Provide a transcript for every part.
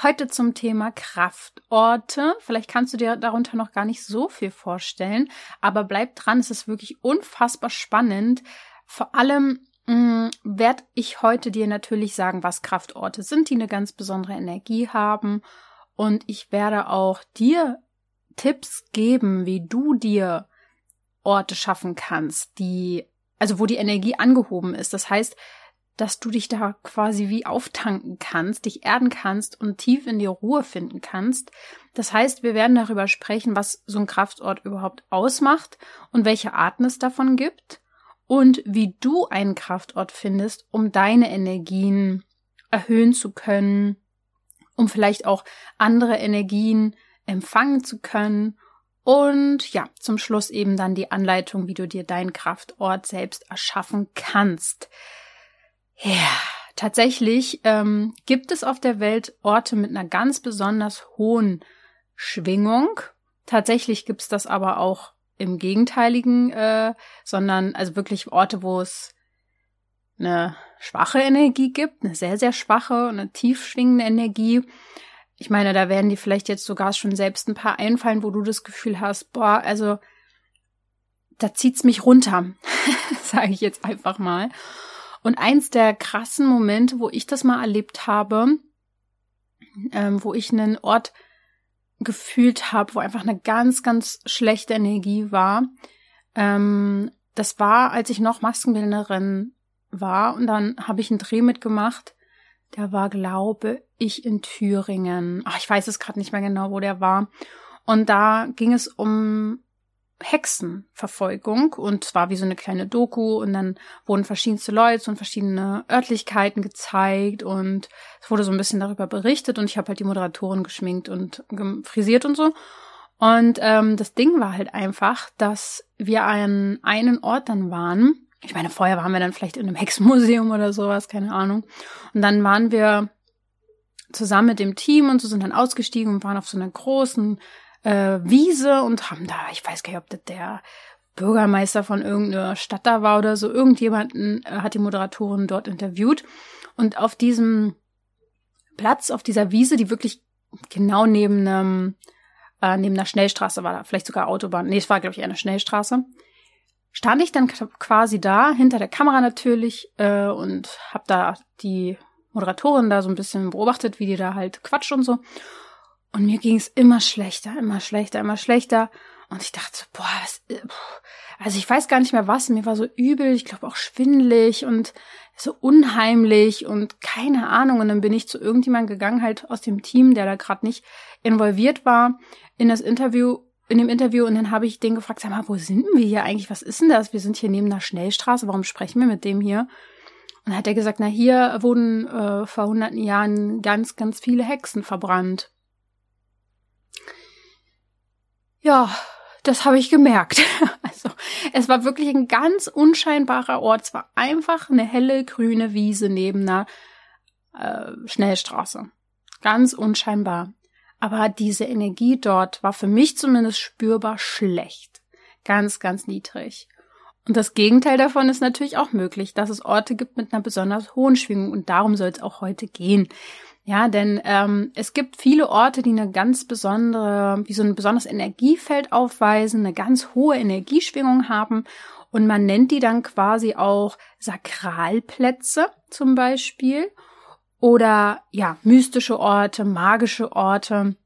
Heute zum Thema Kraftorte. Vielleicht kannst du dir darunter noch gar nicht so viel vorstellen, aber bleib dran, es ist wirklich unfassbar spannend. Vor allem mm, werde ich heute dir natürlich sagen, was Kraftorte sind, die eine ganz besondere Energie haben. Und ich werde auch dir Tipps geben, wie du dir Orte schaffen kannst, die, also wo die Energie angehoben ist. Das heißt, dass du dich da quasi wie auftanken kannst, dich erden kannst und tief in die Ruhe finden kannst. Das heißt, wir werden darüber sprechen, was so ein Kraftort überhaupt ausmacht und welche Arten es davon gibt und wie du einen Kraftort findest, um deine Energien erhöhen zu können, um vielleicht auch andere Energien empfangen zu können und ja, zum Schluss eben dann die Anleitung, wie du dir deinen Kraftort selbst erschaffen kannst. Ja, tatsächlich ähm, gibt es auf der Welt Orte mit einer ganz besonders hohen Schwingung. Tatsächlich gibt's das aber auch im Gegenteiligen, äh, sondern also wirklich Orte, wo es eine schwache Energie gibt, eine sehr, sehr schwache, eine tief schwingende Energie. Ich meine, da werden dir vielleicht jetzt sogar schon selbst ein paar einfallen, wo du das Gefühl hast, boah, also da zieht's mich runter, sage ich jetzt einfach mal. Und eins der krassen Momente, wo ich das mal erlebt habe, ähm, wo ich einen Ort gefühlt habe, wo einfach eine ganz, ganz schlechte Energie war, ähm, das war, als ich noch Maskenbildnerin war und dann habe ich einen Dreh mitgemacht. Der war, glaube ich, in Thüringen. Ach, ich weiß es gerade nicht mehr genau, wo der war. Und da ging es um Hexenverfolgung und zwar wie so eine kleine Doku und dann wurden verschiedenste Leute und verschiedene Örtlichkeiten gezeigt und es wurde so ein bisschen darüber berichtet und ich habe halt die Moderatorin geschminkt und frisiert und so. Und ähm, das Ding war halt einfach, dass wir an einen Ort dann waren. Ich meine, vorher waren wir dann vielleicht in einem Hexenmuseum oder sowas, keine Ahnung. Und dann waren wir zusammen mit dem Team und so sind dann ausgestiegen und waren auf so einer großen äh, Wiese und haben da, ich weiß gar nicht, ob das der Bürgermeister von irgendeiner Stadt da war oder so, irgendjemanden äh, hat die Moderatorin dort interviewt. Und auf diesem Platz, auf dieser Wiese, die wirklich genau neben einem, äh, neben einer Schnellstraße war, da, vielleicht sogar Autobahn, nee, es war, glaube ich, eine Schnellstraße, stand ich dann quasi da, hinter der Kamera natürlich, äh, und hab da die Moderatorin da so ein bisschen beobachtet, wie die da halt quatscht und so. Und mir ging es immer schlechter, immer schlechter, immer schlechter. Und ich dachte so, boah, was, äh, also ich weiß gar nicht mehr was. Mir war so übel, ich glaube auch schwindelig und so unheimlich und keine Ahnung. Und dann bin ich zu irgendjemandem gegangen, halt aus dem Team, der da gerade nicht involviert war, in das Interview, in dem Interview. Und dann habe ich den gefragt, sag mal, wo sind wir hier eigentlich? Was ist denn das? Wir sind hier neben einer Schnellstraße. Warum sprechen wir mit dem hier? Und dann hat er gesagt, na, hier wurden äh, vor hunderten Jahren ganz, ganz viele Hexen verbrannt. Ja, das habe ich gemerkt. Also, es war wirklich ein ganz unscheinbarer Ort. Es war einfach eine helle grüne Wiese neben einer äh, Schnellstraße. Ganz unscheinbar. Aber diese Energie dort war für mich zumindest spürbar schlecht. Ganz, ganz niedrig. Und das Gegenteil davon ist natürlich auch möglich, dass es Orte gibt mit einer besonders hohen Schwingung und darum soll es auch heute gehen. Ja, denn ähm, es gibt viele Orte, die eine ganz besondere, wie so ein besonderes Energiefeld aufweisen, eine ganz hohe Energieschwingung haben und man nennt die dann quasi auch Sakralplätze zum Beispiel oder ja, mystische Orte, magische Orte.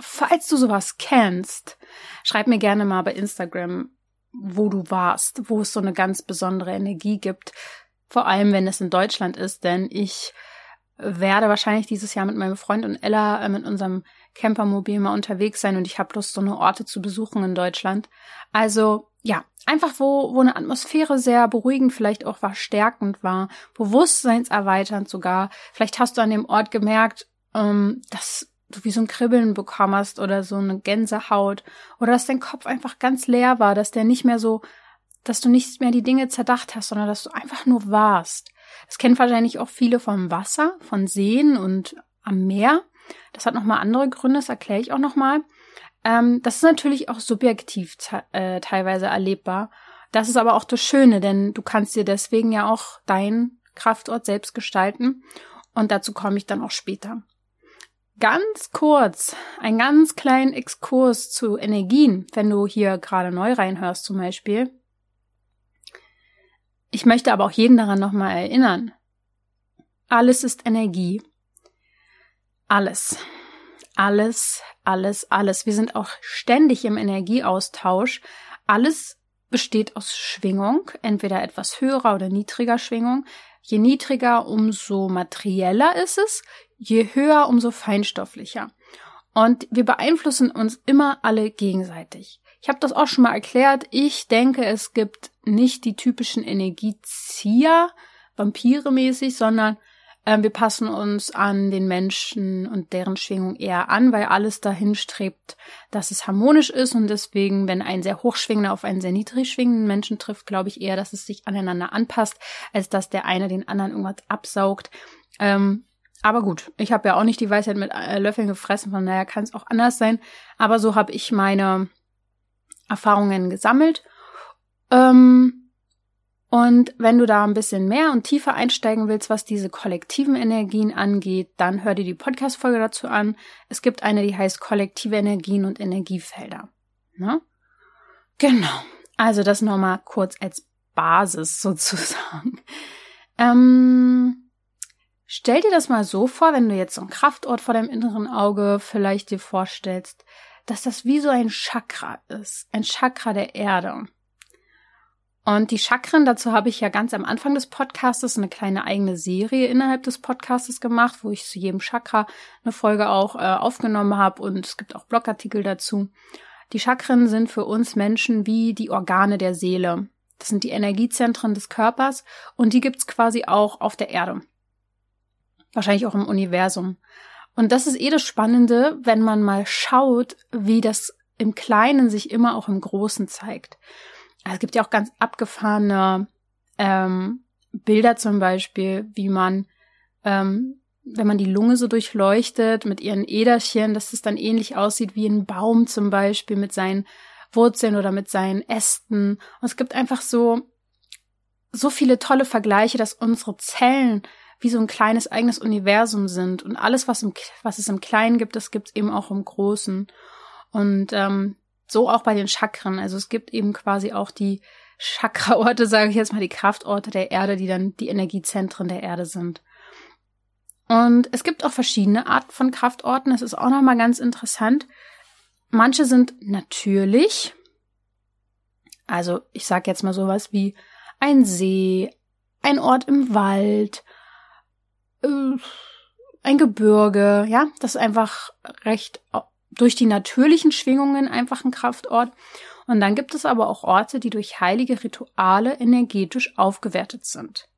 Falls du sowas kennst, schreib mir gerne mal bei Instagram, wo du warst, wo es so eine ganz besondere Energie gibt. Vor allem, wenn es in Deutschland ist, denn ich werde wahrscheinlich dieses Jahr mit meinem Freund und Ella äh, mit unserem Campermobil mal unterwegs sein und ich habe Lust, so eine Orte zu besuchen in Deutschland. Also ja, einfach wo, wo eine Atmosphäre sehr beruhigend vielleicht auch war, stärkend war, bewusstseinserweiternd sogar. Vielleicht hast du an dem Ort gemerkt, ähm, dass du wie so ein Kribbeln bekommen hast oder so eine Gänsehaut oder dass dein Kopf einfach ganz leer war, dass der nicht mehr so dass du nicht mehr die Dinge zerdacht hast, sondern dass du einfach nur warst. Das kennen wahrscheinlich auch viele vom Wasser, von Seen und am Meer. Das hat nochmal andere Gründe, das erkläre ich auch nochmal. Ähm, das ist natürlich auch subjektiv äh, teilweise erlebbar. Das ist aber auch das Schöne, denn du kannst dir deswegen ja auch deinen Kraftort selbst gestalten. Und dazu komme ich dann auch später. Ganz kurz, ein ganz kleinen Exkurs zu Energien, wenn du hier gerade neu reinhörst zum Beispiel. Ich möchte aber auch jeden daran nochmal erinnern. Alles ist Energie. Alles. Alles, alles, alles. Wir sind auch ständig im Energieaustausch. Alles besteht aus Schwingung, entweder etwas höherer oder niedriger Schwingung. Je niedriger, umso materieller ist es, je höher, umso feinstofflicher. Und wir beeinflussen uns immer alle gegenseitig. Ich habe das auch schon mal erklärt. Ich denke, es gibt nicht die typischen Energiezieher, Vampire mäßig, sondern äh, wir passen uns an den Menschen und deren Schwingung eher an, weil alles dahin strebt, dass es harmonisch ist und deswegen, wenn ein sehr hochschwingender auf einen sehr niedrig schwingenden Menschen trifft, glaube ich eher, dass es sich aneinander anpasst, als dass der eine den anderen irgendwas absaugt. Ähm, aber gut, ich habe ja auch nicht die Weisheit mit äh, Löffeln gefressen, von daher kann es auch anders sein. Aber so habe ich meine Erfahrungen gesammelt. Ähm, und wenn du da ein bisschen mehr und tiefer einsteigen willst, was diese kollektiven Energien angeht, dann hör dir die Podcast-Folge dazu an. Es gibt eine, die heißt kollektive Energien und Energiefelder. Ne? Genau. Also das nochmal kurz als Basis sozusagen. Ähm, stell dir das mal so vor, wenn du jetzt so einen Kraftort vor deinem inneren Auge vielleicht dir vorstellst, dass das wie so ein Chakra ist, ein Chakra der Erde. Und die Chakren, dazu habe ich ja ganz am Anfang des Podcastes eine kleine eigene Serie innerhalb des Podcastes gemacht, wo ich zu jedem Chakra eine Folge auch äh, aufgenommen habe und es gibt auch Blogartikel dazu. Die Chakren sind für uns Menschen wie die Organe der Seele. Das sind die Energiezentren des Körpers und die gibt's quasi auch auf der Erde. Wahrscheinlich auch im Universum. Und das ist eh das Spannende, wenn man mal schaut, wie das im Kleinen sich immer auch im Großen zeigt. Also es gibt ja auch ganz abgefahrene ähm, Bilder zum Beispiel, wie man, ähm, wenn man die Lunge so durchleuchtet mit ihren Äderchen, dass es dann ähnlich aussieht wie ein Baum zum Beispiel mit seinen Wurzeln oder mit seinen Ästen. Und es gibt einfach so, so viele tolle Vergleiche, dass unsere Zellen wie so ein kleines eigenes Universum sind. Und alles, was, im, was es im Kleinen gibt, das gibt es eben auch im Großen. Und ähm, so auch bei den Chakren. Also es gibt eben quasi auch die Chakraorte, sage ich jetzt mal, die Kraftorte der Erde, die dann die Energiezentren der Erde sind. Und es gibt auch verschiedene Arten von Kraftorten. Das ist auch nochmal ganz interessant. Manche sind natürlich. Also ich sage jetzt mal sowas wie ein See, ein Ort im Wald, äh, ein Gebirge, ja, das ist einfach recht durch die natürlichen Schwingungen einfach ein Kraftort. Und dann gibt es aber auch Orte, die durch heilige Rituale energetisch aufgewertet sind.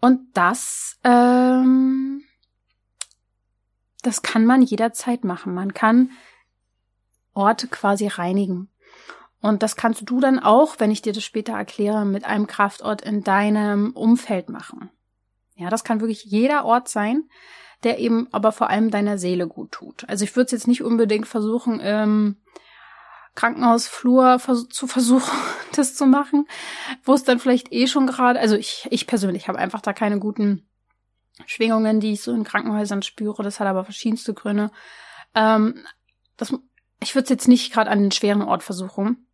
Und das, ähm, das kann man jederzeit machen. Man kann Orte quasi reinigen. Und das kannst du dann auch, wenn ich dir das später erkläre, mit einem Kraftort in deinem Umfeld machen. Ja, das kann wirklich jeder Ort sein, der eben aber vor allem deiner Seele gut tut. Also ich würde es jetzt nicht unbedingt versuchen, im Krankenhausflur zu versuchen, das zu machen, wo es dann vielleicht eh schon gerade, also ich, ich persönlich habe einfach da keine guten Schwingungen, die ich so in Krankenhäusern spüre. Das hat aber verschiedenste Gründe. Ähm, das, ich würde es jetzt nicht gerade an den schweren Ort versuchen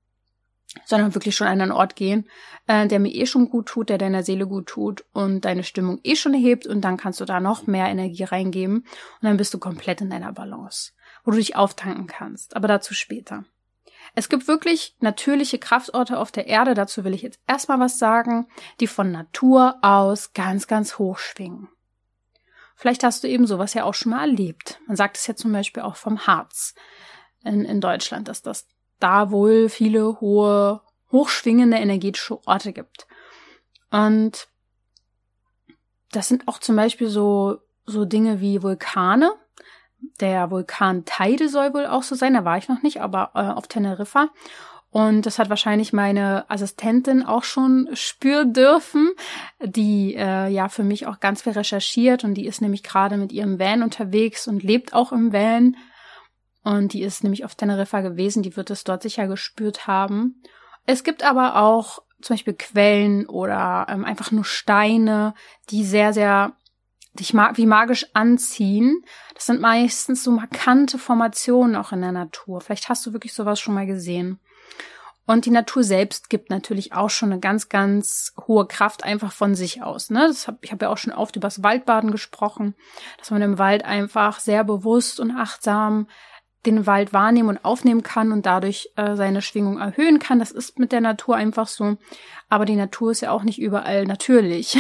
sondern wirklich schon an einen Ort gehen, äh, der mir eh schon gut tut, der deiner Seele gut tut und deine Stimmung eh schon hebt und dann kannst du da noch mehr Energie reingeben und dann bist du komplett in deiner Balance, wo du dich auftanken kannst, aber dazu später. Es gibt wirklich natürliche Kraftorte auf der Erde, dazu will ich jetzt erstmal was sagen, die von Natur aus ganz, ganz hoch schwingen. Vielleicht hast du eben sowas ja auch schon mal erlebt. Man sagt es ja zum Beispiel auch vom Harz in, in Deutschland, dass das da wohl viele hohe, hochschwingende energetische Orte gibt. Und das sind auch zum Beispiel so, so Dinge wie Vulkane. Der Vulkan Teide soll wohl auch so sein, da war ich noch nicht, aber äh, auf Teneriffa. Und das hat wahrscheinlich meine Assistentin auch schon spüren dürfen, die äh, ja für mich auch ganz viel recherchiert und die ist nämlich gerade mit ihrem Van unterwegs und lebt auch im Van. Und die ist nämlich auf Teneriffa gewesen, die wird es dort sicher gespürt haben. Es gibt aber auch zum Beispiel Quellen oder ähm, einfach nur Steine, die sehr, sehr dich mag wie magisch anziehen. Das sind meistens so markante Formationen auch in der Natur. Vielleicht hast du wirklich sowas schon mal gesehen. Und die Natur selbst gibt natürlich auch schon eine ganz, ganz hohe Kraft einfach von sich aus. Ne? Das hab, ich habe ja auch schon oft über das Waldbaden gesprochen, dass man im Wald einfach sehr bewusst und achtsam den Wald wahrnehmen und aufnehmen kann und dadurch äh, seine Schwingung erhöhen kann. Das ist mit der Natur einfach so. Aber die Natur ist ja auch nicht überall natürlich.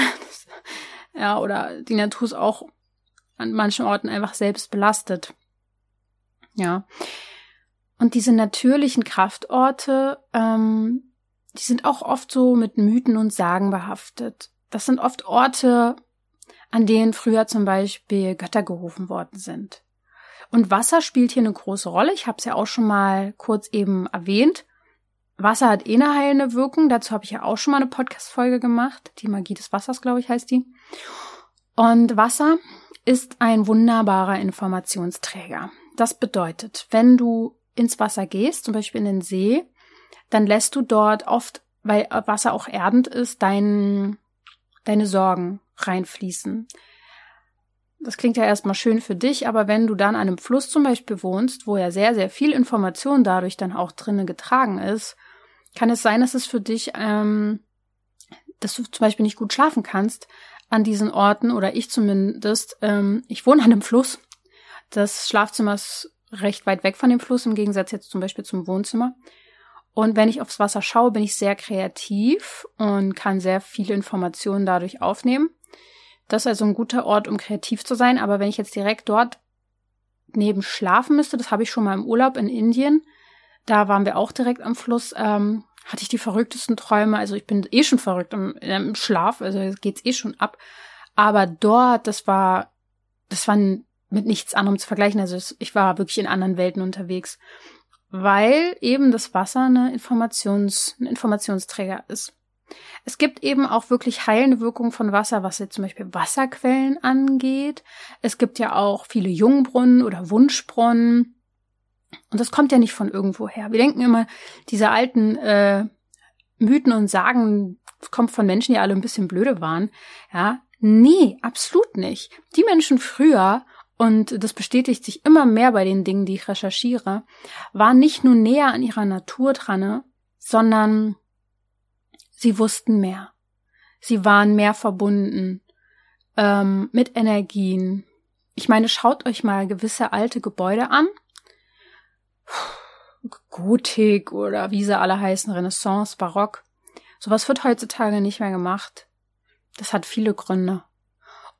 ja, oder die Natur ist auch an manchen Orten einfach selbst belastet. Ja. Und diese natürlichen Kraftorte, ähm, die sind auch oft so mit Mythen und Sagen behaftet. Das sind oft Orte, an denen früher zum Beispiel Götter gerufen worden sind. Und Wasser spielt hier eine große Rolle. Ich habe es ja auch schon mal kurz eben erwähnt. Wasser hat eh eine heilende Wirkung. Dazu habe ich ja auch schon mal eine Podcast-Folge gemacht. Die Magie des Wassers, glaube ich, heißt die. Und Wasser ist ein wunderbarer Informationsträger. Das bedeutet, wenn du ins Wasser gehst, zum Beispiel in den See, dann lässt du dort oft, weil Wasser auch erdend ist, dein, deine Sorgen reinfließen. Das klingt ja erstmal schön für dich, aber wenn du dann an einem Fluss zum Beispiel wohnst, wo ja sehr, sehr viel Information dadurch dann auch drinnen getragen ist, kann es sein, dass es für dich, ähm, dass du zum Beispiel nicht gut schlafen kannst an diesen Orten oder ich zumindest. Ähm, ich wohne an einem Fluss. Das Schlafzimmer ist recht weit weg von dem Fluss, im Gegensatz jetzt zum Beispiel zum Wohnzimmer. Und wenn ich aufs Wasser schaue, bin ich sehr kreativ und kann sehr viele Informationen dadurch aufnehmen. Das ist also ein guter Ort, um kreativ zu sein. Aber wenn ich jetzt direkt dort neben schlafen müsste, das habe ich schon mal im Urlaub in Indien, da waren wir auch direkt am Fluss, ähm, hatte ich die verrücktesten Träume. Also ich bin eh schon verrückt im, im Schlaf, also geht's eh schon ab. Aber dort, das war, das war mit nichts anderem zu vergleichen. Also ich war wirklich in anderen Welten unterwegs, weil eben das Wasser eine Informations, ein Informationsträger ist. Es gibt eben auch wirklich heilende Wirkungen von Wasser, was jetzt zum Beispiel Wasserquellen angeht. Es gibt ja auch viele Jungbrunnen oder Wunschbrunnen. Und das kommt ja nicht von irgendwoher. Wir denken immer, diese alten äh, Mythen und Sagen kommt von Menschen, die alle ein bisschen blöde waren. Ja, nee, absolut nicht. Die Menschen früher und das bestätigt sich immer mehr bei den Dingen, die ich recherchiere, waren nicht nur näher an ihrer Natur dran, sondern Sie wussten mehr. Sie waren mehr verbunden ähm, mit Energien. Ich meine, schaut euch mal gewisse alte Gebäude an. Gotik oder wie sie alle heißen, Renaissance, Barock. Sowas wird heutzutage nicht mehr gemacht. Das hat viele Gründe.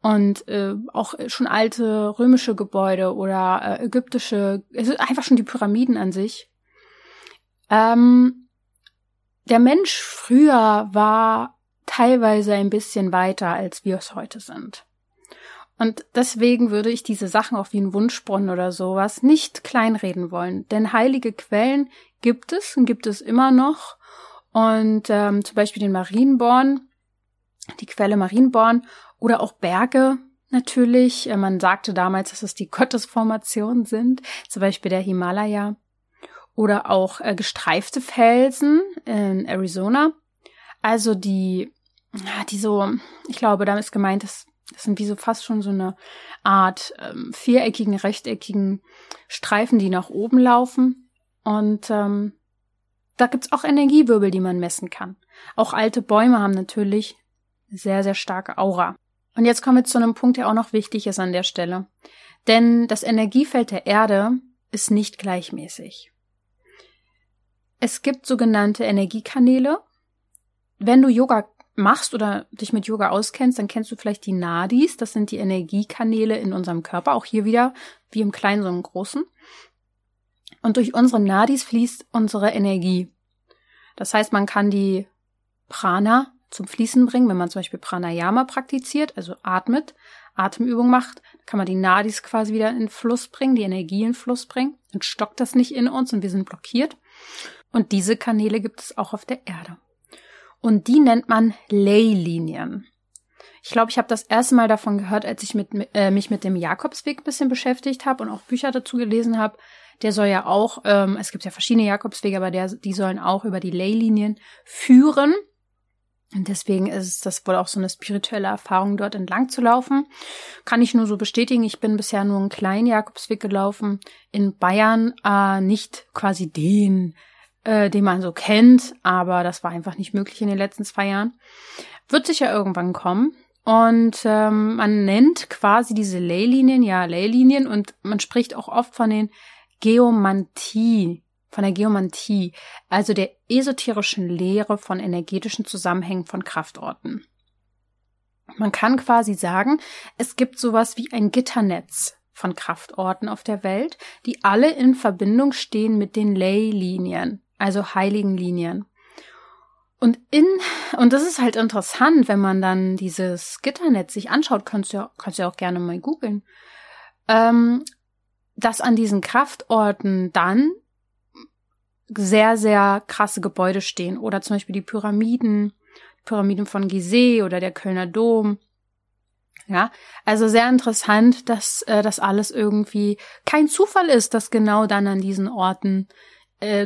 Und äh, auch schon alte römische Gebäude oder äh, ägyptische, also einfach schon die Pyramiden an sich. Ähm, der Mensch früher war teilweise ein bisschen weiter, als wir es heute sind. Und deswegen würde ich diese Sachen auch wie ein Wunschbrunnen oder sowas nicht kleinreden wollen. Denn heilige Quellen gibt es und gibt es immer noch. Und ähm, zum Beispiel den Marienborn, die Quelle Marienborn oder auch Berge natürlich. Äh, man sagte damals, dass es die Gottesformationen sind, zum Beispiel der Himalaya oder auch äh, gestreifte Felsen in Arizona. Also die, die so, ich glaube, damit ist gemeint, das, das sind wie so fast schon so eine Art ähm, viereckigen, rechteckigen Streifen, die nach oben laufen. Und ähm, da gibt's auch Energiewirbel, die man messen kann. Auch alte Bäume haben natürlich sehr, sehr starke Aura. Und jetzt kommen wir zu einem Punkt, der auch noch wichtig ist an der Stelle. Denn das Energiefeld der Erde ist nicht gleichmäßig. Es gibt sogenannte Energiekanäle. Wenn du Yoga machst oder dich mit Yoga auskennst, dann kennst du vielleicht die Nadis. Das sind die Energiekanäle in unserem Körper. Auch hier wieder wie im Kleinen, so im Großen. Und durch unsere Nadis fließt unsere Energie. Das heißt, man kann die Prana zum Fließen bringen, wenn man zum Beispiel Pranayama praktiziert, also atmet, Atemübung macht, kann man die Nadis quasi wieder in Fluss bringen, die Energie in Fluss bringen, dann stockt das nicht in uns und wir sind blockiert. Und diese Kanäle gibt es auch auf der Erde. Und die nennt man Leylinien. Ich glaube, ich habe das erste Mal davon gehört, als ich mit, äh, mich mit dem Jakobsweg ein bisschen beschäftigt habe und auch Bücher dazu gelesen habe. Der soll ja auch, ähm, es gibt ja verschiedene Jakobswege, aber der, die sollen auch über die Leylinien führen. Und deswegen ist das wohl auch so eine spirituelle Erfahrung, dort entlang zu laufen. Kann ich nur so bestätigen. Ich bin bisher nur einen kleinen Jakobsweg gelaufen in Bayern, äh, nicht quasi den, äh, den man so kennt, aber das war einfach nicht möglich in den letzten zwei Jahren. Wird sicher irgendwann kommen. Und ähm, man nennt quasi diese Leylinien, ja, Leylinien, und man spricht auch oft von den Geomantie, von der Geomantie, also der esoterischen Lehre von energetischen Zusammenhängen von Kraftorten. Man kann quasi sagen, es gibt sowas wie ein Gitternetz von Kraftorten auf der Welt, die alle in Verbindung stehen mit den Leylinien, also heiligen Linien. Und in, und das ist halt interessant, wenn man dann dieses Gitternetz sich anschaut, kannst du ja, kannst ja auch gerne mal googeln, ähm, dass an diesen Kraftorten dann sehr, sehr krasse Gebäude stehen. Oder zum Beispiel die Pyramiden, Pyramiden von Gizeh oder der Kölner Dom. Ja, also sehr interessant, dass äh, das alles irgendwie kein Zufall ist, dass genau dann an diesen Orten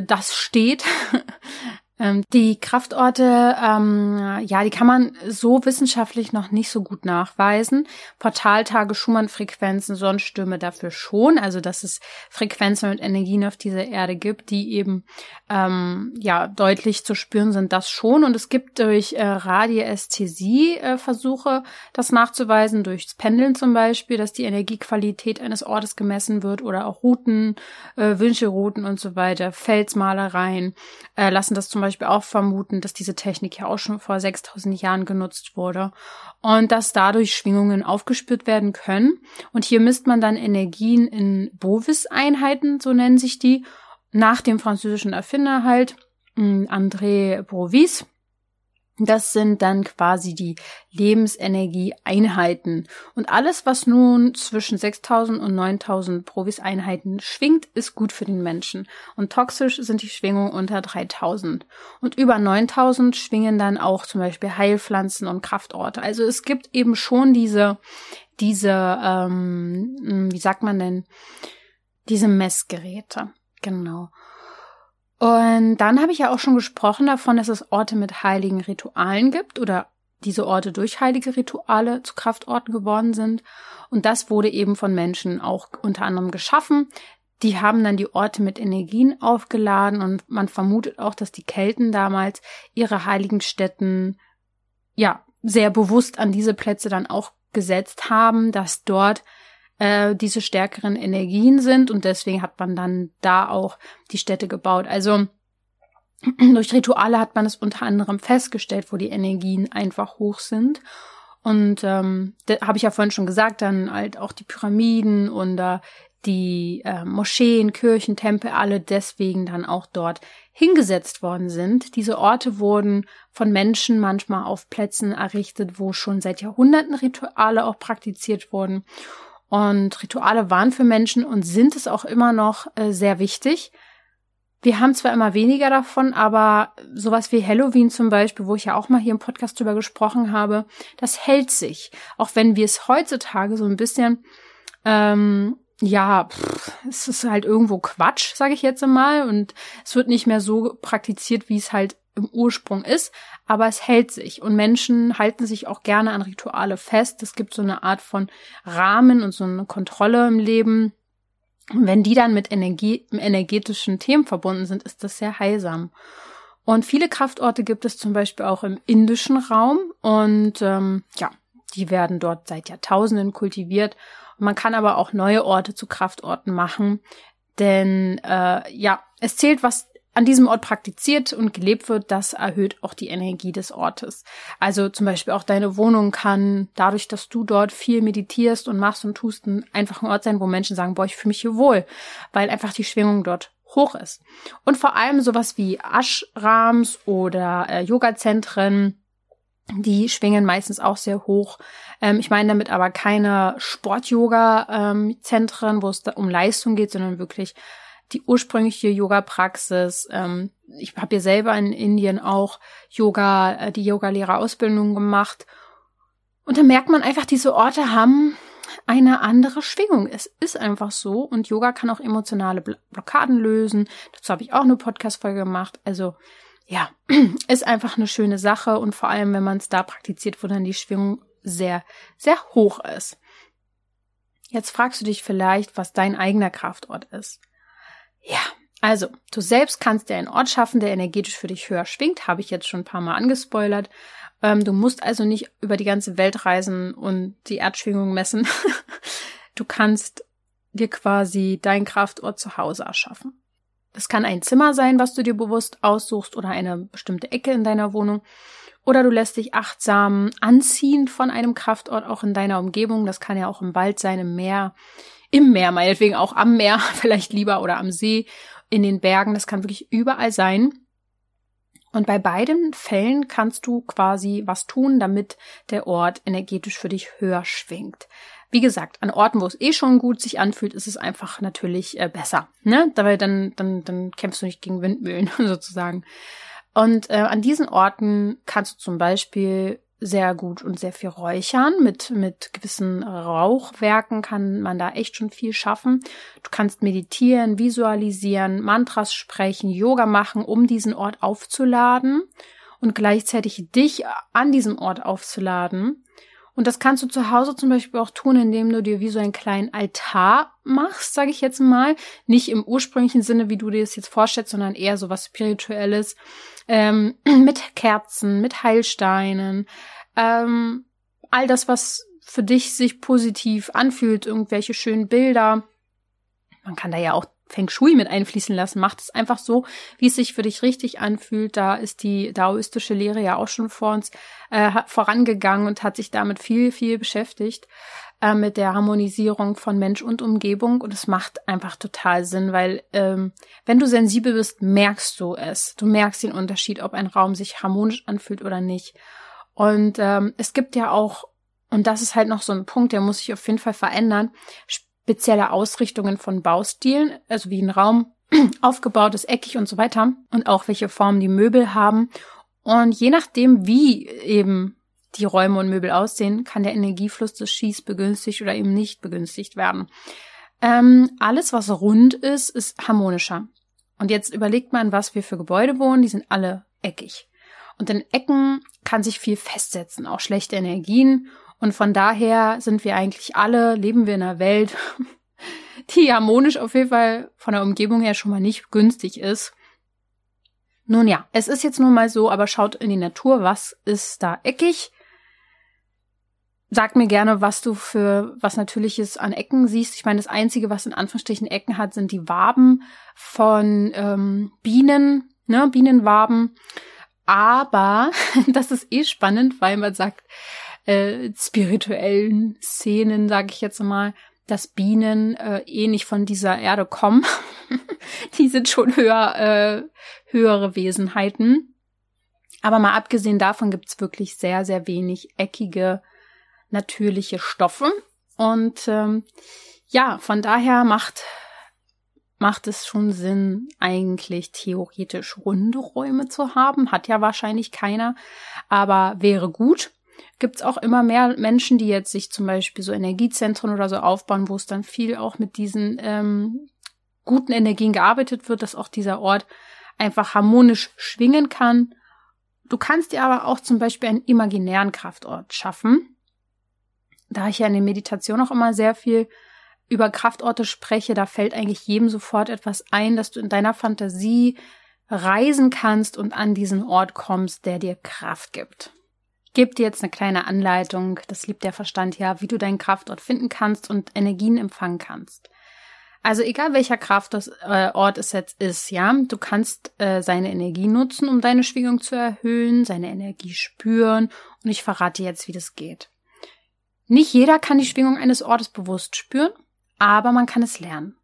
das steht. Ähm, die Kraftorte, ähm, ja, die kann man so wissenschaftlich noch nicht so gut nachweisen. Portaltage, Schumann-Frequenzen, Sonnenstürme dafür schon. Also, dass es Frequenzen und Energien auf dieser Erde gibt, die eben, ähm, ja, deutlich zu spüren sind, das schon. Und es gibt durch äh, Radiästhesie äh, Versuche, das nachzuweisen, durchs Pendeln zum Beispiel, dass die Energiequalität eines Ortes gemessen wird oder auch Routen, äh, Wünscherouten und so weiter, Felsmalereien, äh, lassen das zum Beispiel Beispiel auch vermuten, dass diese Technik ja auch schon vor 6000 Jahren genutzt wurde und dass dadurch Schwingungen aufgespürt werden können. Und hier misst man dann Energien in Bovis-Einheiten, so nennen sich die, nach dem französischen Erfinder halt, hm, André Bovis. Das sind dann quasi die Lebensenergieeinheiten. Und alles, was nun zwischen 6000 und 9000 Provis-Einheiten schwingt, ist gut für den Menschen. Und toxisch sind die Schwingungen unter 3000. Und über 9000 schwingen dann auch zum Beispiel Heilpflanzen und Kraftorte. Also es gibt eben schon diese, diese, ähm, wie sagt man denn, diese Messgeräte. Genau. Und dann habe ich ja auch schon gesprochen davon, dass es Orte mit heiligen Ritualen gibt oder diese Orte durch heilige Rituale zu Kraftorten geworden sind. Und das wurde eben von Menschen auch unter anderem geschaffen. Die haben dann die Orte mit Energien aufgeladen und man vermutet auch, dass die Kelten damals ihre heiligen Stätten ja sehr bewusst an diese Plätze dann auch gesetzt haben, dass dort äh, diese stärkeren Energien sind und deswegen hat man dann da auch die Städte gebaut. Also durch Rituale hat man es unter anderem festgestellt, wo die Energien einfach hoch sind. Und ähm, habe ich ja vorhin schon gesagt, dann halt auch die Pyramiden und äh, die äh, Moscheen, Kirchen, Tempel, alle deswegen dann auch dort hingesetzt worden sind. Diese Orte wurden von Menschen manchmal auf Plätzen errichtet, wo schon seit Jahrhunderten Rituale auch praktiziert wurden. Und Rituale waren für Menschen und sind es auch immer noch äh, sehr wichtig. Wir haben zwar immer weniger davon, aber sowas wie Halloween zum Beispiel, wo ich ja auch mal hier im Podcast drüber gesprochen habe, das hält sich. Auch wenn wir es heutzutage so ein bisschen, ähm, ja, pff, es ist halt irgendwo Quatsch, sage ich jetzt einmal, und es wird nicht mehr so praktiziert, wie es halt im Ursprung ist, aber es hält sich und Menschen halten sich auch gerne an Rituale fest. Es gibt so eine Art von Rahmen und so eine Kontrolle im Leben. Und wenn die dann mit Energie, energetischen Themen verbunden sind, ist das sehr heilsam. Und viele Kraftorte gibt es zum Beispiel auch im indischen Raum und ähm, ja, die werden dort seit Jahrtausenden kultiviert. Und man kann aber auch neue Orte zu Kraftorten machen, denn äh, ja, es zählt, was an diesem Ort praktiziert und gelebt wird, das erhöht auch die Energie des Ortes. Also zum Beispiel auch deine Wohnung kann dadurch, dass du dort viel meditierst und machst und tust, ein einfacher Ort sein, wo Menschen sagen, boah, ich fühle mich hier wohl, weil einfach die Schwingung dort hoch ist. Und vor allem sowas wie Ashrams oder äh, Yoga-Zentren, die schwingen meistens auch sehr hoch. Ähm, ich meine damit aber keine Sport-Yoga-Zentren, ähm, wo es da um Leistung geht, sondern wirklich die ursprüngliche Yoga-Praxis. Ähm, ich habe ja selber in Indien auch Yoga, äh, die Yogalehrerausbildung gemacht. Und da merkt man einfach, diese Orte haben eine andere Schwingung. Es ist einfach so und Yoga kann auch emotionale Blockaden lösen. Dazu habe ich auch eine Podcast-Folge gemacht. Also ja, ist einfach eine schöne Sache und vor allem, wenn man es da praktiziert, wo dann die Schwingung sehr, sehr hoch ist. Jetzt fragst du dich vielleicht, was dein eigener Kraftort ist. Ja, also, du selbst kannst dir einen Ort schaffen, der energetisch für dich höher schwingt, habe ich jetzt schon ein paar Mal angespoilert. Ähm, du musst also nicht über die ganze Welt reisen und die Erdschwingung messen. du kannst dir quasi dein Kraftort zu Hause erschaffen. Das kann ein Zimmer sein, was du dir bewusst aussuchst oder eine bestimmte Ecke in deiner Wohnung. Oder du lässt dich achtsam anziehen von einem Kraftort auch in deiner Umgebung. Das kann ja auch im Wald sein, im Meer, im Meer, meinetwegen auch am Meer, vielleicht lieber oder am See, in den Bergen. Das kann wirklich überall sein. Und bei beiden Fällen kannst du quasi was tun, damit der Ort energetisch für dich höher schwingt. Wie gesagt, an Orten, wo es eh schon gut sich anfühlt, ist es einfach natürlich äh, besser. Ne? Dabei dann, dann, dann kämpfst du nicht gegen Windmühlen sozusagen. Und äh, an diesen Orten kannst du zum Beispiel sehr gut und sehr viel räuchern. Mit, mit gewissen Rauchwerken kann man da echt schon viel schaffen. Du kannst meditieren, visualisieren, Mantras sprechen, Yoga machen, um diesen Ort aufzuladen und gleichzeitig dich an diesem Ort aufzuladen. Und das kannst du zu Hause zum Beispiel auch tun, indem du dir wie so einen kleinen Altar machst, sage ich jetzt mal. Nicht im ursprünglichen Sinne, wie du dir das jetzt vorstellst, sondern eher so was Spirituelles. Ähm, mit Kerzen, mit Heilsteinen. Ähm, all das, was für dich sich positiv anfühlt, irgendwelche schönen Bilder. Man kann da ja auch Feng Shui mit einfließen lassen. Macht es einfach so, wie es sich für dich richtig anfühlt. Da ist die daoistische Lehre ja auch schon vor uns äh, vorangegangen und hat sich damit viel, viel beschäftigt äh, mit der Harmonisierung von Mensch und Umgebung. Und es macht einfach total Sinn, weil ähm, wenn du sensibel bist, merkst du es. Du merkst den Unterschied, ob ein Raum sich harmonisch anfühlt oder nicht. Und ähm, es gibt ja auch und das ist halt noch so ein Punkt, der muss sich auf jeden Fall verändern spezielle Ausrichtungen von Baustilen, also wie ein Raum aufgebaut ist, eckig und so weiter und auch welche Formen die Möbel haben. Und je nachdem, wie eben die Räume und Möbel aussehen, kann der Energiefluss des Skis begünstigt oder eben nicht begünstigt werden. Ähm, alles, was rund ist, ist harmonischer. Und jetzt überlegt man, was wir für Gebäude wohnen. Die sind alle eckig. Und in Ecken kann sich viel festsetzen, auch schlechte Energien. Und von daher sind wir eigentlich alle, leben wir in einer Welt, die harmonisch auf jeden Fall von der Umgebung her schon mal nicht günstig ist. Nun ja, es ist jetzt nun mal so, aber schaut in die Natur, was ist da eckig? Sag mir gerne, was du für was Natürliches an Ecken siehst. Ich meine, das Einzige, was in Anführungsstrichen Ecken hat, sind die Waben von ähm, Bienen, ne, Bienenwaben. Aber das ist eh spannend, weil man sagt, äh, spirituellen Szenen, sage ich jetzt mal, dass Bienen äh, eh nicht von dieser Erde kommen. die sind schon höher, äh, höhere Wesenheiten. Aber mal abgesehen davon gibt's wirklich sehr, sehr wenig eckige, natürliche Stoffe. Und ähm, ja, von daher macht macht es schon Sinn, eigentlich theoretisch runde Räume zu haben. Hat ja wahrscheinlich keiner, aber wäre gut gibt es auch immer mehr Menschen, die jetzt sich zum Beispiel so Energiezentren oder so aufbauen, wo es dann viel auch mit diesen ähm, guten Energien gearbeitet wird, dass auch dieser Ort einfach harmonisch schwingen kann. Du kannst dir aber auch zum Beispiel einen imaginären Kraftort schaffen. Da ich ja in der Meditation auch immer sehr viel über Kraftorte spreche, da fällt eigentlich jedem sofort etwas ein, dass du in deiner Fantasie reisen kannst und an diesen Ort kommst, der dir Kraft gibt gebe dir jetzt eine kleine Anleitung, das liebt der Verstand ja, wie du deinen Kraftort finden kannst und Energien empfangen kannst. Also egal welcher Kraftort äh, es jetzt ist, ja, du kannst äh, seine Energie nutzen, um deine Schwingung zu erhöhen, seine Energie spüren und ich verrate jetzt, wie das geht. Nicht jeder kann die Schwingung eines Ortes bewusst spüren, aber man kann es lernen.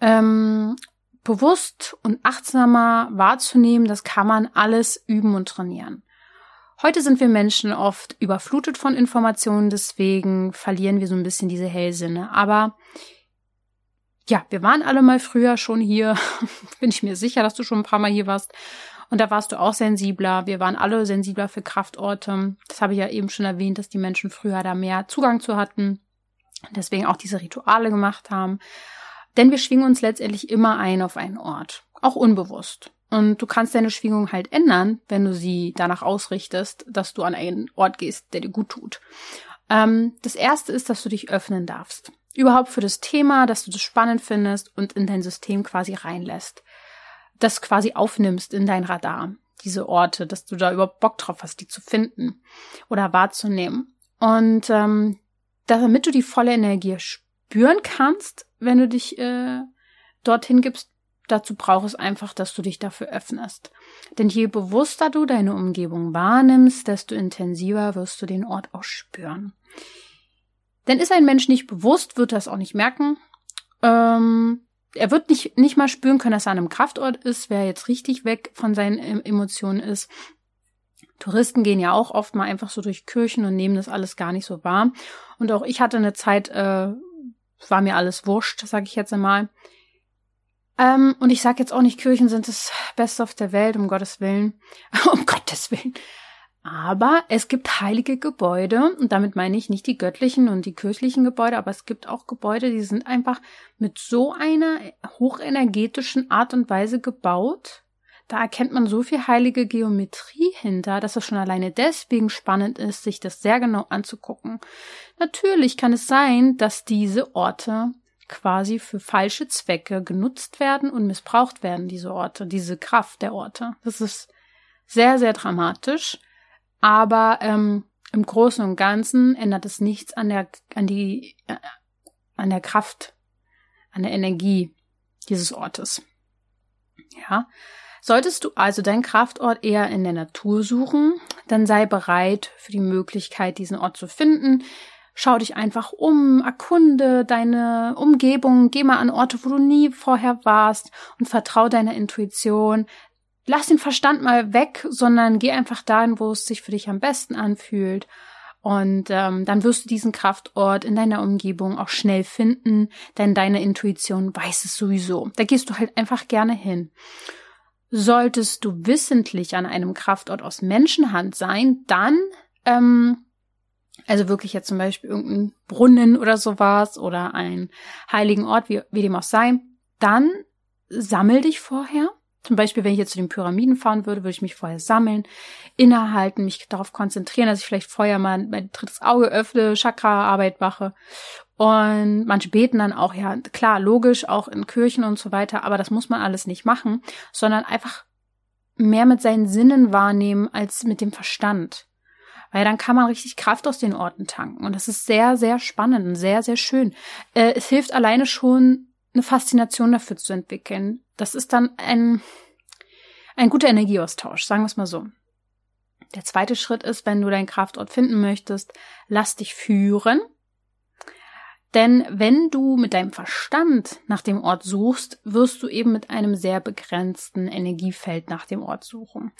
Ähm, bewusst und achtsamer wahrzunehmen, das kann man alles üben und trainieren. Heute sind wir Menschen oft überflutet von Informationen, deswegen verlieren wir so ein bisschen diese Hellsinne. Aber ja, wir waren alle mal früher schon hier. Bin ich mir sicher, dass du schon ein paar Mal hier warst. Und da warst du auch sensibler. Wir waren alle sensibler für Kraftorte. Das habe ich ja eben schon erwähnt, dass die Menschen früher da mehr Zugang zu hatten. Deswegen auch diese Rituale gemacht haben. Denn wir schwingen uns letztendlich immer ein auf einen Ort. Auch unbewusst. Und du kannst deine Schwingung halt ändern, wenn du sie danach ausrichtest, dass du an einen Ort gehst, der dir gut tut. Ähm, das erste ist, dass du dich öffnen darfst. Überhaupt für das Thema, dass du das spannend findest und in dein System quasi reinlässt das quasi aufnimmst in dein Radar, diese Orte, dass du da überhaupt Bock drauf hast, die zu finden oder wahrzunehmen. Und ähm, damit du die volle Energie spüren kannst, wenn du dich äh, dorthin gibst, dazu braucht es einfach, dass du dich dafür öffnest. Denn je bewusster du deine Umgebung wahrnimmst, desto intensiver wirst du den Ort auch spüren. Denn ist ein Mensch nicht bewusst, wird er es auch nicht merken. Ähm, er wird nicht, nicht mal spüren können, dass er an einem Kraftort ist, wer jetzt richtig weg von seinen Emotionen ist. Touristen gehen ja auch oft mal einfach so durch Kirchen und nehmen das alles gar nicht so wahr. Und auch ich hatte eine Zeit, äh, war mir alles wurscht, sage ich jetzt einmal. Ähm, und ich sage jetzt auch nicht, Kirchen sind das Beste auf der Welt, um Gottes Willen. um Gottes Willen. Aber es gibt heilige Gebäude, und damit meine ich nicht die göttlichen und die kirchlichen Gebäude, aber es gibt auch Gebäude, die sind einfach mit so einer hochenergetischen Art und Weise gebaut. Da erkennt man so viel heilige Geometrie hinter, dass es schon alleine deswegen spannend ist, sich das sehr genau anzugucken. Natürlich kann es sein, dass diese Orte quasi für falsche Zwecke genutzt werden und missbraucht werden, diese Orte, diese Kraft der Orte. Das ist sehr, sehr dramatisch. Aber ähm, im Großen und Ganzen ändert es nichts an der, an die, äh, an der Kraft, an der Energie dieses Ortes. Ja. Solltest du also deinen Kraftort eher in der Natur suchen, dann sei bereit für die Möglichkeit, diesen Ort zu finden. Schau dich einfach um, erkunde deine Umgebung, geh mal an Orte, wo du nie vorher warst und vertrau deiner Intuition, lass den Verstand mal weg, sondern geh einfach dahin, wo es sich für dich am besten anfühlt. Und ähm, dann wirst du diesen Kraftort in deiner Umgebung auch schnell finden, denn deine Intuition weiß es sowieso. Da gehst du halt einfach gerne hin. Solltest du wissentlich an einem Kraftort aus Menschenhand sein, dann, ähm, also wirklich jetzt zum Beispiel irgendein Brunnen oder sowas oder einen heiligen Ort, wie, wie dem auch sei, dann sammel dich vorher zum Beispiel, wenn ich jetzt zu den Pyramiden fahren würde, würde ich mich vorher sammeln, innehalten, mich darauf konzentrieren, dass ich vielleicht vorher mal mein drittes Auge öffne, Chakra-Arbeit mache. Und manche beten dann auch, ja, klar, logisch, auch in Kirchen und so weiter, aber das muss man alles nicht machen, sondern einfach mehr mit seinen Sinnen wahrnehmen als mit dem Verstand. Weil dann kann man richtig Kraft aus den Orten tanken. Und das ist sehr, sehr spannend und sehr, sehr schön. Äh, es hilft alleine schon, eine Faszination dafür zu entwickeln. Das ist dann ein, ein guter Energieaustausch, sagen wir es mal so. Der zweite Schritt ist, wenn du deinen Kraftort finden möchtest, lass dich führen. Denn wenn du mit deinem Verstand nach dem Ort suchst, wirst du eben mit einem sehr begrenzten Energiefeld nach dem Ort suchen.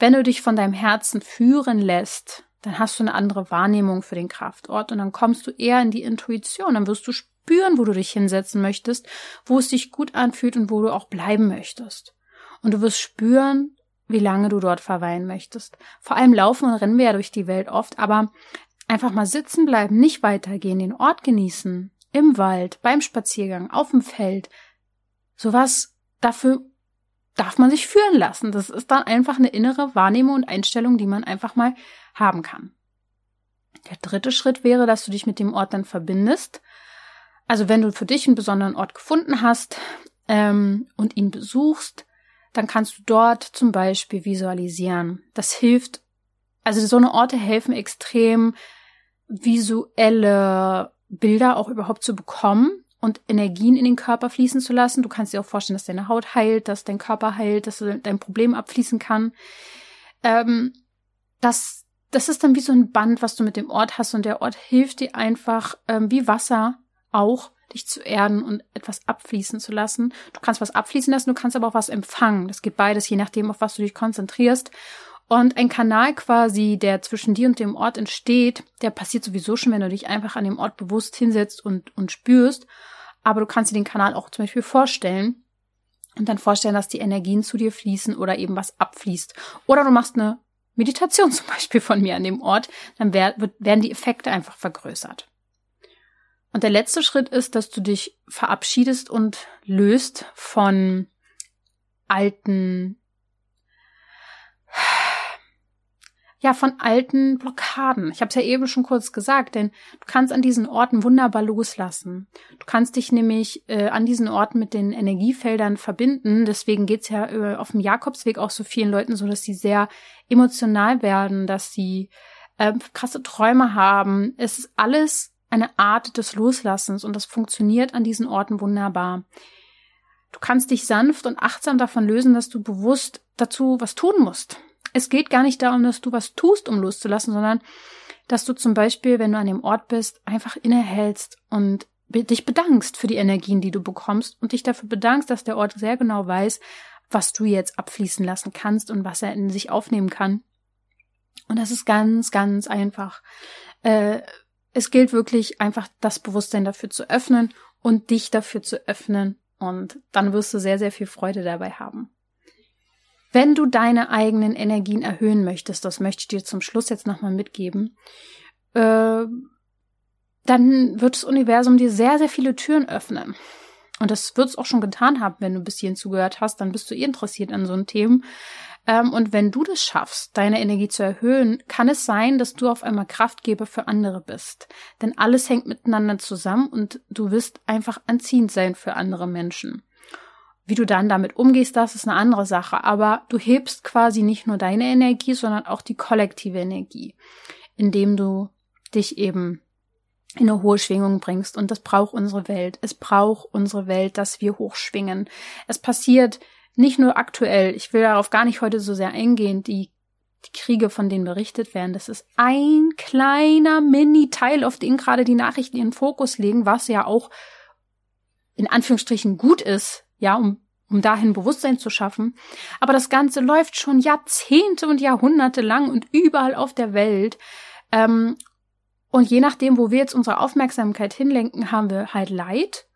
Wenn du dich von deinem Herzen führen lässt, dann hast du eine andere Wahrnehmung für den Kraftort und dann kommst du eher in die Intuition, dann wirst du spüren, wo du dich hinsetzen möchtest, wo es sich gut anfühlt und wo du auch bleiben möchtest. Und du wirst spüren, wie lange du dort verweilen möchtest. Vor allem laufen und rennen wir ja durch die Welt oft, aber einfach mal sitzen bleiben, nicht weitergehen, den Ort genießen, im Wald, beim Spaziergang, auf dem Feld. Sowas, dafür darf man sich führen lassen. Das ist dann einfach eine innere Wahrnehmung und Einstellung, die man einfach mal haben kann. Der dritte Schritt wäre, dass du dich mit dem Ort dann verbindest also wenn du für dich einen besonderen Ort gefunden hast ähm, und ihn besuchst, dann kannst du dort zum Beispiel visualisieren. Das hilft, also so eine Orte helfen extrem, visuelle Bilder auch überhaupt zu bekommen und Energien in den Körper fließen zu lassen. Du kannst dir auch vorstellen, dass deine Haut heilt, dass dein Körper heilt, dass dein Problem abfließen kann. Ähm, das, das ist dann wie so ein Band, was du mit dem Ort hast und der Ort hilft dir einfach ähm, wie Wasser auch dich zu erden und etwas abfließen zu lassen. Du kannst was abfließen lassen, du kannst aber auch was empfangen. Das geht beides, je nachdem, auf was du dich konzentrierst. Und ein Kanal quasi, der zwischen dir und dem Ort entsteht, der passiert sowieso schon, wenn du dich einfach an dem Ort bewusst hinsetzt und, und spürst. aber du kannst dir den Kanal auch zum Beispiel vorstellen und dann vorstellen, dass die Energien zu dir fließen oder eben was abfließt. Oder du machst eine Meditation zum Beispiel von mir an dem Ort, dann werden die Effekte einfach vergrößert. Und der letzte Schritt ist, dass du dich verabschiedest und löst von alten ja von alten Blockaden. Ich habe es ja eben schon kurz gesagt, denn du kannst an diesen Orten wunderbar loslassen. Du kannst dich nämlich äh, an diesen Orten mit den Energiefeldern verbinden. Deswegen geht's ja äh, auf dem Jakobsweg auch so vielen Leuten so, dass sie sehr emotional werden, dass sie äh, krasse Träume haben. Es ist alles eine Art des Loslassens und das funktioniert an diesen Orten wunderbar. Du kannst dich sanft und achtsam davon lösen, dass du bewusst dazu was tun musst es geht gar nicht darum, dass du was tust, um loszulassen, sondern dass du zum Beispiel, wenn du an dem Ort bist, einfach innehältst und dich bedankst für die Energien, die du bekommst und dich dafür bedankst, dass der Ort sehr genau weiß, was du jetzt abfließen lassen kannst und was er in sich aufnehmen kann. Und das ist ganz, ganz einfach. Äh, es gilt wirklich einfach das Bewusstsein dafür zu öffnen und dich dafür zu öffnen. Und dann wirst du sehr, sehr viel Freude dabei haben. Wenn du deine eigenen Energien erhöhen möchtest, das möchte ich dir zum Schluss jetzt nochmal mitgeben, äh, dann wird das Universum dir sehr, sehr viele Türen öffnen. Und das wird es auch schon getan haben, wenn du bis hierhin zugehört hast, dann bist du eh interessiert an so einem Themen. Ähm, und wenn du das schaffst, deine Energie zu erhöhen, kann es sein, dass du auf einmal Kraftgeber für andere bist. Denn alles hängt miteinander zusammen und du wirst einfach anziehend sein für andere Menschen. Wie du dann damit umgehst, das ist eine andere Sache. Aber du hebst quasi nicht nur deine Energie, sondern auch die kollektive Energie, indem du dich eben in eine hohe Schwingung bringst. Und das braucht unsere Welt. Es braucht unsere Welt, dass wir hochschwingen. Es passiert nicht nur aktuell. Ich will darauf gar nicht heute so sehr eingehen. Die, die Kriege, von denen berichtet werden, das ist ein kleiner Mini-Teil, auf den gerade die Nachrichten ihren Fokus legen, was ja auch in Anführungsstrichen gut ist, ja, um, um dahin Bewusstsein zu schaffen. Aber das Ganze läuft schon Jahrzehnte und Jahrhunderte lang und überall auf der Welt. Ähm, und je nachdem, wo wir jetzt unsere Aufmerksamkeit hinlenken, haben wir halt Leid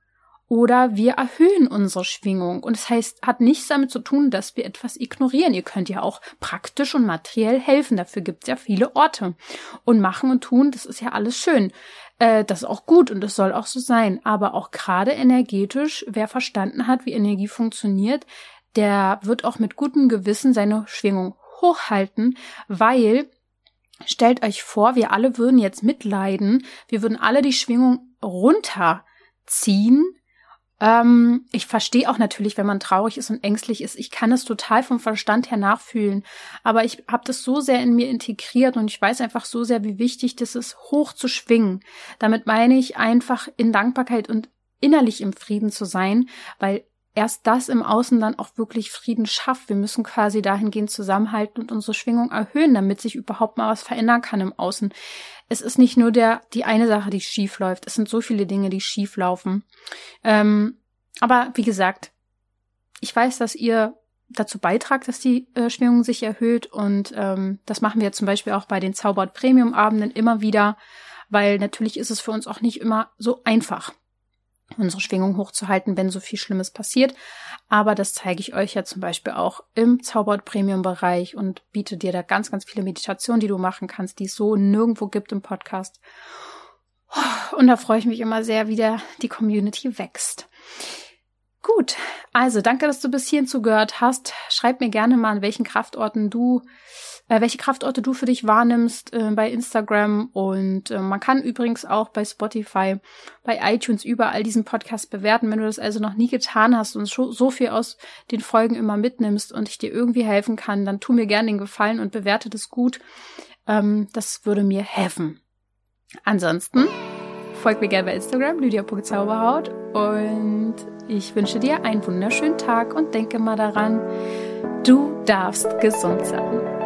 oder wir erhöhen unsere Schwingung. Und das heißt, hat nichts damit zu tun, dass wir etwas ignorieren. Ihr könnt ja auch praktisch und materiell helfen. Dafür gibt's ja viele Orte. Und machen und tun, das ist ja alles schön. Äh, das ist auch gut und das soll auch so sein. Aber auch gerade energetisch, wer verstanden hat, wie Energie funktioniert, der wird auch mit gutem Gewissen seine Schwingung hochhalten, weil stellt euch vor, wir alle würden jetzt mitleiden, wir würden alle die Schwingung runterziehen ähm, ich verstehe auch natürlich, wenn man traurig ist und ängstlich ist. Ich kann es total vom Verstand her nachfühlen. Aber ich habe das so sehr in mir integriert und ich weiß einfach so sehr, wie wichtig das ist, hoch zu schwingen. Damit meine ich einfach in Dankbarkeit und innerlich im Frieden zu sein, weil erst das im Außen dann auch wirklich Frieden schafft. Wir müssen quasi dahingehend zusammenhalten und unsere Schwingung erhöhen, damit sich überhaupt mal was verändern kann im Außen. Es ist nicht nur der, die eine Sache, die schief läuft. Es sind so viele Dinge, die schief laufen. Ähm, aber wie gesagt, ich weiß, dass ihr dazu beitragt, dass die äh, Schwingung sich erhöht und ähm, das machen wir zum Beispiel auch bei den Zaubert Premium Abenden immer wieder, weil natürlich ist es für uns auch nicht immer so einfach unsere Schwingung hochzuhalten, wenn so viel Schlimmes passiert. Aber das zeige ich euch ja zum Beispiel auch im Zauberwort Premium Bereich und biete dir da ganz, ganz viele Meditationen, die du machen kannst, die es so nirgendwo gibt im Podcast. Und da freue ich mich immer sehr, wie der, die Community wächst. Gut, also danke, dass du bis hierhin zugehört hast. Schreib mir gerne mal, an welchen Kraftorten du äh, welche Kraftorte du für dich wahrnimmst äh, bei Instagram. Und äh, man kann übrigens auch bei Spotify, bei iTunes überall diesen Podcast bewerten. Wenn du das also noch nie getan hast und so viel aus den Folgen immer mitnimmst und ich dir irgendwie helfen kann, dann tu mir gerne den Gefallen und bewerte das gut. Ähm, das würde mir helfen. Ansonsten folg mir gerne bei Instagram, lydia.zauberhaut und ich wünsche dir einen wunderschönen Tag und denke mal daran, du darfst gesund sein.